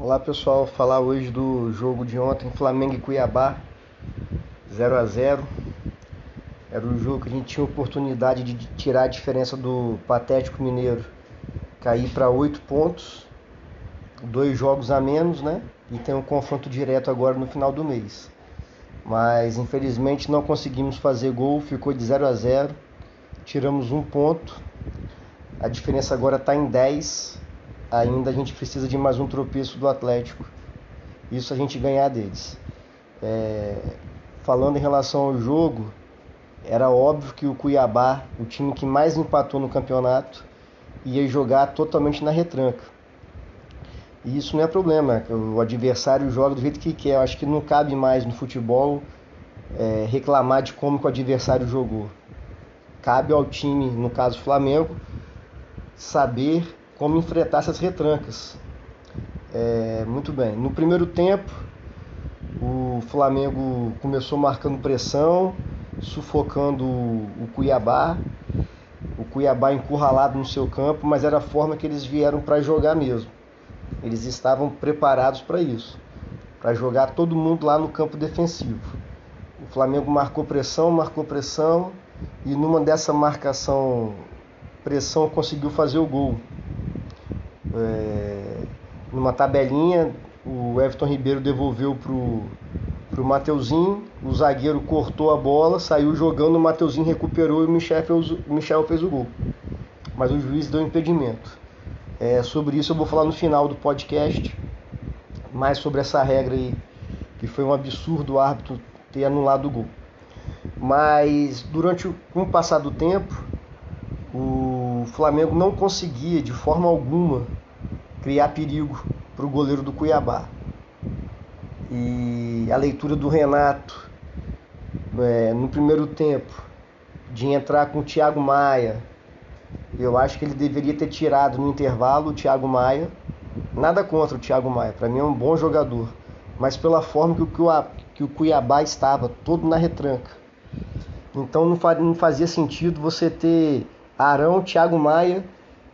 Olá pessoal, falar hoje do jogo de ontem, Flamengo e Cuiabá, 0 a 0 Era um jogo que a gente tinha oportunidade de tirar a diferença do Patético Mineiro, cair para 8 pontos, dois jogos a menos, né? E tem um confronto direto agora no final do mês. Mas infelizmente não conseguimos fazer gol, ficou de 0 a 0 tiramos um ponto, a diferença agora está em 10 ainda a gente precisa de mais um tropeço do Atlético. Isso a gente ganhar deles. É, falando em relação ao jogo, era óbvio que o Cuiabá, o time que mais empatou no campeonato, ia jogar totalmente na retranca. E isso não é problema, o adversário joga do jeito que quer. Eu acho que não cabe mais no futebol é, reclamar de como o adversário jogou. Cabe ao time, no caso Flamengo, saber como enfrentar essas retrancas. É, muito bem. No primeiro tempo, o Flamengo começou marcando pressão, sufocando o Cuiabá. O Cuiabá encurralado no seu campo, mas era a forma que eles vieram para jogar mesmo. Eles estavam preparados para isso, para jogar todo mundo lá no campo defensivo. O Flamengo marcou pressão, marcou pressão e numa dessa marcação pressão conseguiu fazer o gol é, numa tabelinha, o Everton Ribeiro devolveu pro, pro Mateuzinho, o zagueiro cortou a bola, saiu jogando, o Mateuzinho recuperou e o Michel fez, o Michel fez o gol. Mas o juiz deu impedimento. É, sobre isso eu vou falar no final do podcast, mais sobre essa regra aí, que foi um absurdo o árbitro ter anulado o gol. Mas durante o, com o passar do tempo, o Flamengo não conseguia de forma alguma criar perigo para o goleiro do Cuiabá. E a leitura do Renato é, no primeiro tempo, de entrar com o Thiago Maia, eu acho que ele deveria ter tirado no intervalo o Thiago Maia. Nada contra o Thiago Maia, para mim é um bom jogador, mas pela forma que o, que o Cuiabá estava, todo na retranca. Então não fazia sentido você ter Arão, Thiago Maia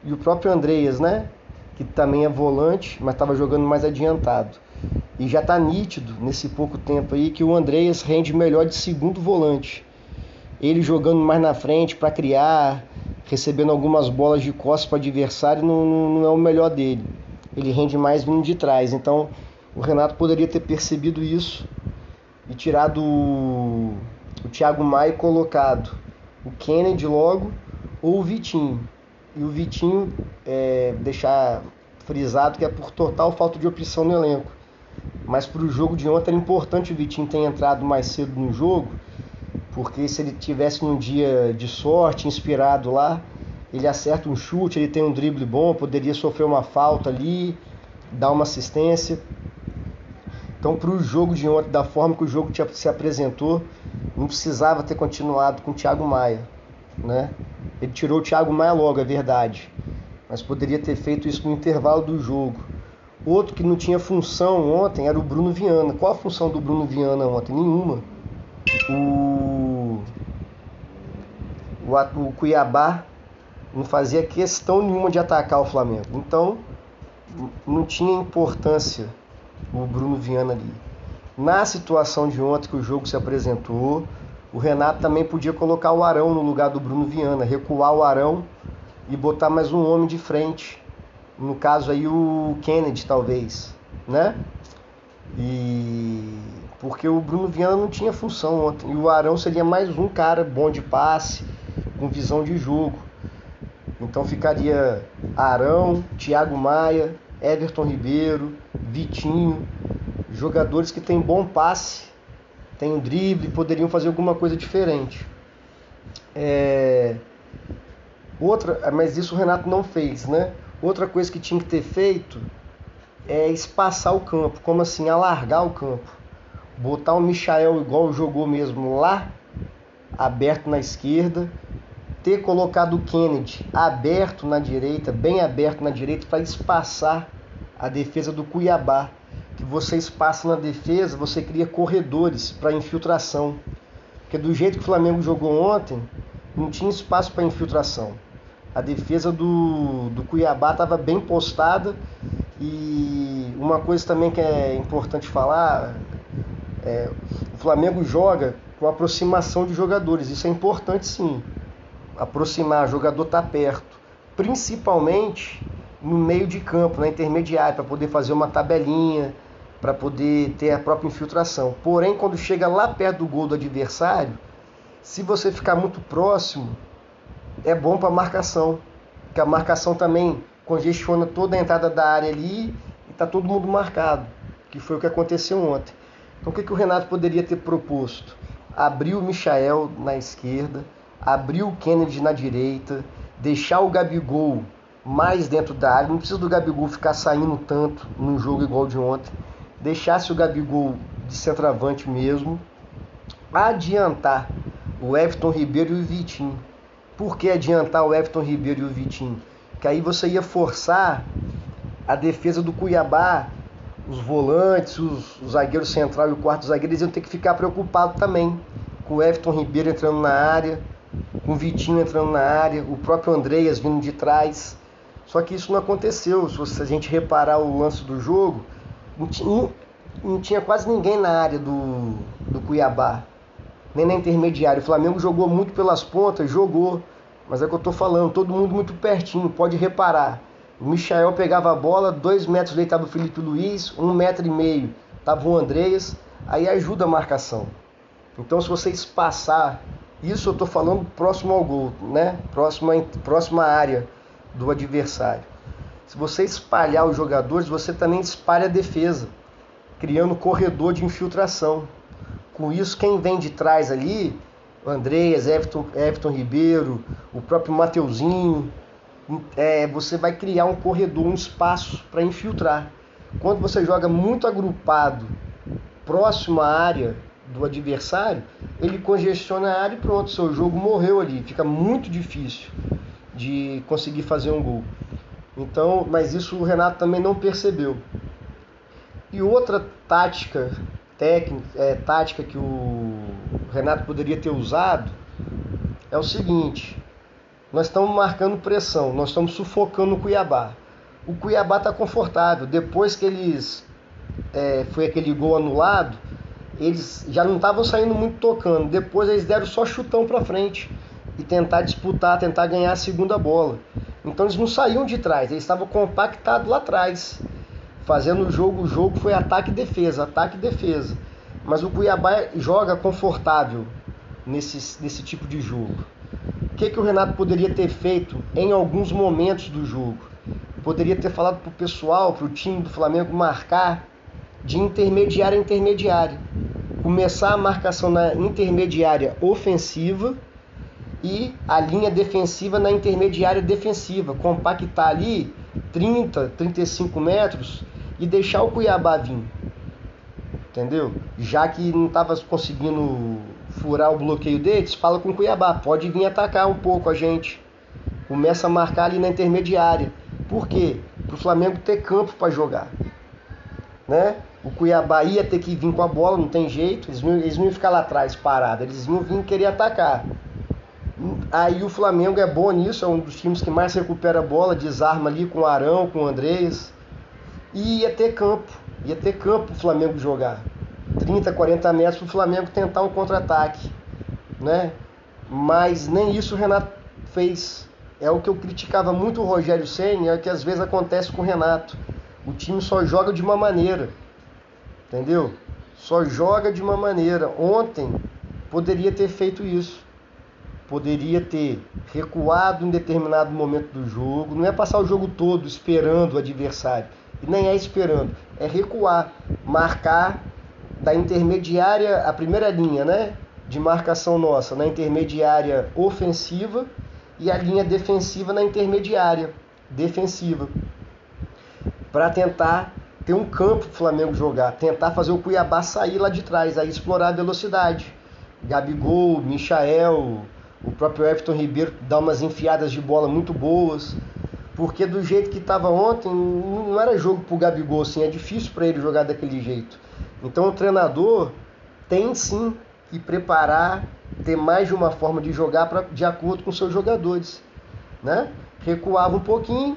e o próprio Andreas, né? Que também é volante, mas estava jogando mais adiantado. E já está nítido nesse pouco tempo aí que o Andreas rende melhor de segundo volante. Ele jogando mais na frente para criar, recebendo algumas bolas de costas para adversário, não, não é o melhor dele. Ele rende mais vindo de trás. Então o Renato poderia ter percebido isso e tirado o, o Thiago Maia e colocado o Kennedy logo ou o Vitinho e o Vitinho é, deixar frisado que é por total falta de opção no elenco. Mas para o jogo de ontem era importante o Vitinho ter entrado mais cedo no jogo, porque se ele tivesse num dia de sorte, inspirado lá, ele acerta um chute, ele tem um drible bom, poderia sofrer uma falta ali, dar uma assistência. Então, para o jogo de ontem, da forma que o jogo se apresentou, não precisava ter continuado com o Thiago Maia, né? Ele tirou o Thiago Maia logo, é verdade. Mas poderia ter feito isso no intervalo do jogo. Outro que não tinha função ontem era o Bruno Viana. Qual a função do Bruno Viana ontem? Nenhuma. O, o, o Cuiabá não fazia questão nenhuma de atacar o Flamengo. Então, não tinha importância o Bruno Viana ali. Na situação de ontem que o jogo se apresentou, o Renato também podia colocar o Arão no lugar do Bruno Viana, recuar o Arão e botar mais um homem de frente. No caso aí o Kennedy talvez, né? E porque o Bruno Viana não tinha função ontem. E o Arão seria mais um cara bom de passe, com visão de jogo. Então ficaria Arão, Thiago Maia, Everton Ribeiro, Vitinho, jogadores que têm bom passe tem um drible, poderiam fazer alguma coisa diferente. É... Outra, mas isso o Renato não fez, né? Outra coisa que tinha que ter feito é espaçar o campo, como assim, alargar o campo. Botar o Michael igual jogou mesmo lá, aberto na esquerda, ter colocado o Kennedy aberto na direita, bem aberto na direita, para espaçar a defesa do Cuiabá que você espaça na defesa, você cria corredores para infiltração. Porque do jeito que o Flamengo jogou ontem, não tinha espaço para infiltração. A defesa do, do Cuiabá estava bem postada E uma coisa também que é importante falar, é, o Flamengo joga com aproximação de jogadores, isso é importante sim. Aproximar, jogador está perto, principalmente no meio de campo, na intermediária, para poder fazer uma tabelinha, para poder ter a própria infiltração. Porém, quando chega lá perto do gol do adversário, se você ficar muito próximo, é bom para marcação, que a marcação também congestiona toda a entrada da área ali e está todo mundo marcado, que foi o que aconteceu ontem. Então, o que, que o Renato poderia ter proposto? Abrir o Michael na esquerda, abrir o Kennedy na direita, deixar o Gabigol mais dentro da área, não precisa do Gabigol ficar saindo tanto num jogo igual de ontem deixasse o Gabigol de centroavante mesmo, adiantar o Everton Ribeiro e o Vitinho. Por que adiantar o Everton Ribeiro e o Vitinho? Que aí você ia forçar a defesa do Cuiabá, os volantes, os, o zagueiro central e o quarto zagueiro, eles iam ter que ficar preocupados também com o Everton Ribeiro entrando na área, com o Vitinho entrando na área, o próprio Andreas vindo de trás. Só que isso não aconteceu. Se a gente reparar o lance do jogo, não tinha, não tinha quase ninguém na área do, do Cuiabá, nem na intermediária. O Flamengo jogou muito pelas pontas, jogou, mas é o que eu estou falando, todo mundo muito pertinho, pode reparar. O Michael pegava a bola, dois metros dele estava o Felipe Luiz, um metro e meio estava o Andreas, aí ajuda a marcação. Então se vocês passar, isso eu estou falando próximo ao gol, né? Próxima, próxima área do adversário. Se você espalhar os jogadores, você também espalha a defesa, criando corredor de infiltração. Com isso, quem vem de trás ali, Andreas, Everton, Everton Ribeiro, o próprio Mateuzinho, é, você vai criar um corredor, um espaço para infiltrar. Quando você joga muito agrupado, próximo à área do adversário, ele congestiona a área e pronto, seu jogo morreu ali. Fica muito difícil de conseguir fazer um gol. Então, mas isso o Renato também não percebeu. E outra tática técnica, é, tática que o Renato poderia ter usado é o seguinte: nós estamos marcando pressão, nós estamos sufocando o Cuiabá. O Cuiabá está confortável. Depois que eles é, foi aquele gol anulado, eles já não estavam saindo muito tocando. Depois eles deram só chutão para frente e tentar disputar, tentar ganhar a segunda bola. Então eles não saíam de trás, eles estavam compactados lá atrás, fazendo o jogo. O jogo foi ataque e defesa, ataque e defesa. Mas o Cuiabá joga confortável nesse, nesse tipo de jogo. O que, que o Renato poderia ter feito em alguns momentos do jogo? Poderia ter falado para o pessoal, para o time do Flamengo marcar de intermediária a intermediária. Começar a marcação na intermediária ofensiva e a linha defensiva na intermediária defensiva, compactar ali 30, 35 metros e deixar o Cuiabá vir. Entendeu? Já que não estava conseguindo furar o bloqueio deles, fala com o Cuiabá, pode vir atacar um pouco a gente. Começa a marcar ali na intermediária. Por quê? Para o Flamengo ter campo para jogar. Né? O Cuiabá ia ter que vir com a bola, não tem jeito, eles não, eles não iam ficar lá atrás parados, eles iam vir querer atacar. Aí o Flamengo é bom nisso, é um dos times que mais recupera a bola, desarma ali com o Arão, com o Andrés. E ia ter campo, ia ter campo o Flamengo jogar. 30, 40 metros para o Flamengo tentar um contra-ataque. Né? Mas nem isso o Renato fez. É o que eu criticava muito o Rogério Senna, é o que às vezes acontece com o Renato. O time só joga de uma maneira. Entendeu? Só joga de uma maneira. Ontem poderia ter feito isso poderia ter recuado em determinado momento do jogo. Não é passar o jogo todo esperando o adversário, e nem é esperando, é recuar, marcar da intermediária, a primeira linha, né, de marcação nossa, na intermediária ofensiva e a linha defensiva na intermediária defensiva, para tentar ter um campo o Flamengo jogar, tentar fazer o Cuiabá sair lá de trás, aí explorar a velocidade. Gabigol, Michael, o próprio Everton Ribeiro dá umas enfiadas de bola muito boas. Porque do jeito que estava ontem, não era jogo pro Gabigol, assim, é difícil para ele jogar daquele jeito. Então o treinador tem sim que preparar, ter mais de uma forma de jogar pra, de acordo com seus jogadores. Né? Recuava um pouquinho,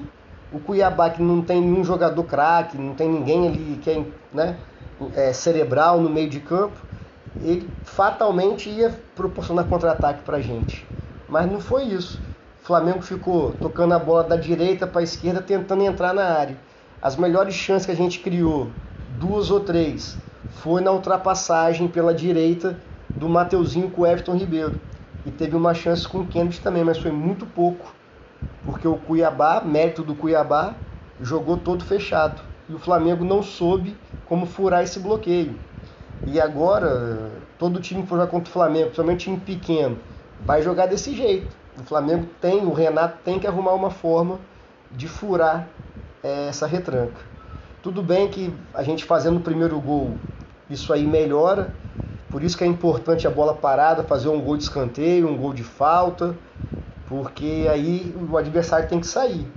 O Cuiabá, que não tem nenhum jogador craque, não tem ninguém ali que é, né, é, cerebral no meio de campo, ele fatalmente ia proporcionar contra-ataque para a gente. Mas não foi isso. O Flamengo ficou tocando a bola da direita para a esquerda, tentando entrar na área. As melhores chances que a gente criou, duas ou três, foi na ultrapassagem pela direita do Mateuzinho com o Everton Ribeiro. E teve uma chance com o Kennedy também, mas foi muito pouco. Porque o Cuiabá, mérito do Cuiabá, jogou todo fechado. E o Flamengo não soube como furar esse bloqueio. E agora, todo time que for jogar contra o Flamengo, principalmente time pequeno, vai jogar desse jeito. O Flamengo tem, o Renato tem que arrumar uma forma de furar é, essa retranca. Tudo bem que a gente fazendo o primeiro gol, isso aí melhora. Por isso que é importante a bola parada, fazer um gol de escanteio, um gol de falta, porque aí o adversário tem que sair.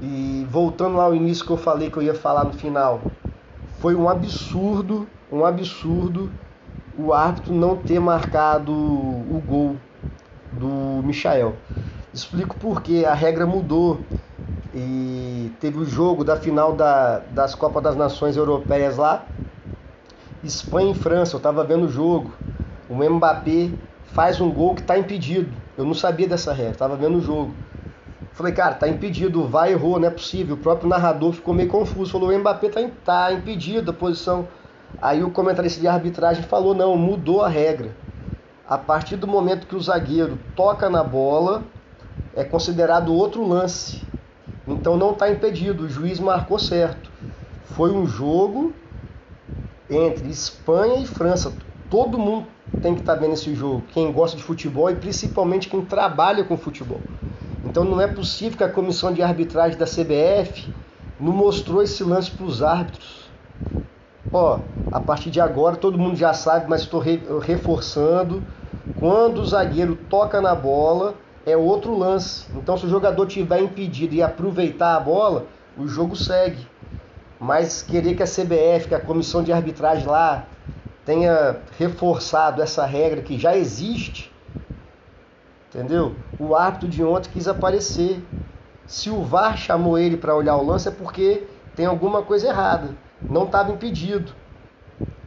E voltando lá ao início que eu falei que eu ia falar no final, foi um absurdo, um absurdo o árbitro não ter marcado o gol do Michael. Explico porque a regra mudou e teve o jogo da final da, das Copas das Nações Europeias lá, Espanha e França, eu estava vendo o jogo. O Mbappé faz um gol que está impedido. Eu não sabia dessa regra, estava vendo o jogo. Falei, cara, tá impedido, vai, errou, não é possível. O próprio narrador ficou meio confuso, falou, o Mbappé tá, tá impedido a posição. Aí o comentarista de arbitragem falou, não, mudou a regra. A partir do momento que o zagueiro toca na bola, é considerado outro lance. Então não está impedido, o juiz marcou certo. Foi um jogo entre Espanha e França. Todo mundo tem que estar tá vendo esse jogo. Quem gosta de futebol e principalmente quem trabalha com futebol. Então não é possível que a comissão de arbitragem da CBF não mostrou esse lance para os árbitros. Ó, a partir de agora todo mundo já sabe, mas estou re reforçando. Quando o zagueiro toca na bola, é outro lance. Então se o jogador tiver impedido e aproveitar a bola, o jogo segue. Mas querer que a CBF, que a comissão de arbitragem lá, tenha reforçado essa regra que já existe, Entendeu? O árbitro de ontem quis aparecer. Se o VAR chamou ele para olhar o lance é porque tem alguma coisa errada. Não estava impedido.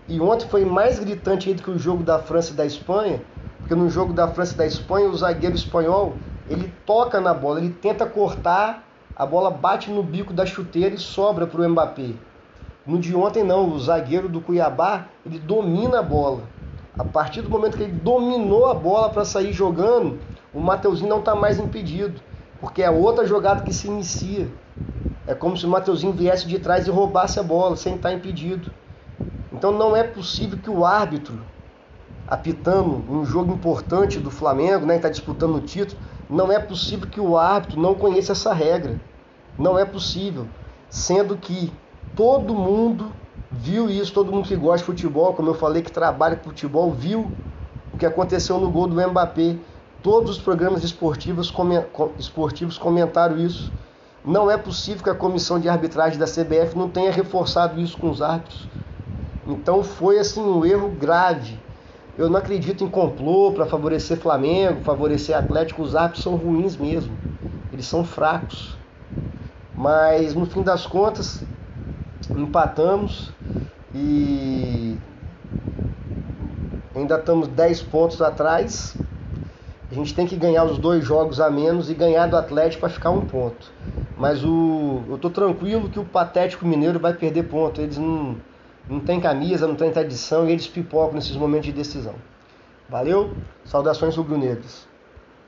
E ontem foi mais gritante do que o jogo da França e da Espanha, porque no jogo da França e da Espanha, o zagueiro espanhol, ele toca na bola, ele tenta cortar, a bola bate no bico da chuteira e sobra para o Mbappé. No de ontem não, o zagueiro do Cuiabá, ele domina a bola. A partir do momento que ele dominou a bola para sair jogando, o Mateuzinho não está mais impedido, porque é outra jogada que se inicia. É como se o Mateuzinho viesse de trás e roubasse a bola, sem estar impedido. Então não é possível que o árbitro, apitando um jogo importante do Flamengo, né, está disputando o título, não é possível que o árbitro não conheça essa regra. Não é possível. Sendo que todo mundo viu isso, todo mundo que gosta de futebol, como eu falei, que trabalha com futebol, viu o que aconteceu no gol do Mbappé. Todos os programas esportivos, esportivos comentaram isso. Não é possível que a comissão de arbitragem da CBF não tenha reforçado isso com os árbitros. Então foi assim um erro grave. Eu não acredito em complô para favorecer Flamengo, favorecer Atlético. Os árbitros são ruins mesmo. Eles são fracos. Mas no fim das contas, empatamos e ainda estamos 10 pontos atrás. A gente tem que ganhar os dois jogos a menos e ganhar do Atlético para ficar um ponto. Mas o, eu estou tranquilo que o Patético Mineiro vai perder ponto. Eles não, não têm camisa, não têm tradição e eles pipocam nesses momentos de decisão. Valeu? Saudações rubro-negras.